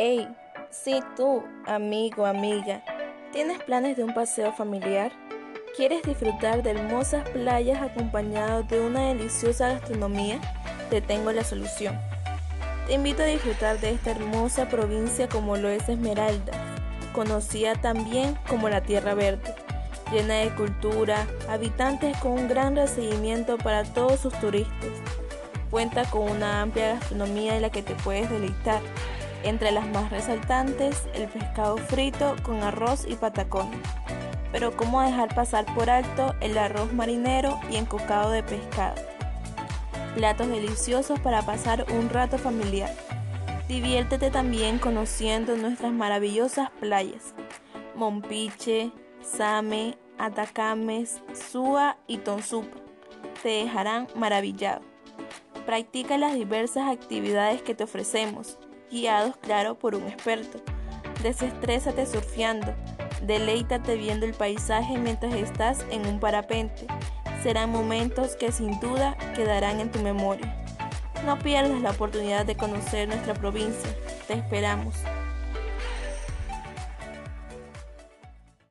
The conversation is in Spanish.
Hey, sí tú, amigo, amiga, ¿tienes planes de un paseo familiar? ¿Quieres disfrutar de hermosas playas acompañado de una deliciosa gastronomía? Te tengo la solución. Te invito a disfrutar de esta hermosa provincia como lo es Esmeralda, conocida también como la Tierra Verde, llena de cultura, habitantes con un gran recibimiento para todos sus turistas. Cuenta con una amplia gastronomía en la que te puedes deleitar entre las más resaltantes, el pescado frito con arroz y patacones. Pero cómo dejar pasar por alto el arroz marinero y encocado de pescado. Platos deliciosos para pasar un rato familiar. Diviértete también conociendo nuestras maravillosas playas. Mompiche, Same, Atacames, Sua y Tonsupa. Te dejarán maravillado. Practica las diversas actividades que te ofrecemos guiados, claro, por un experto. Desestrésate surfeando, deleítate viendo el paisaje mientras estás en un parapente. Serán momentos que sin duda quedarán en tu memoria. No pierdas la oportunidad de conocer nuestra provincia. Te esperamos.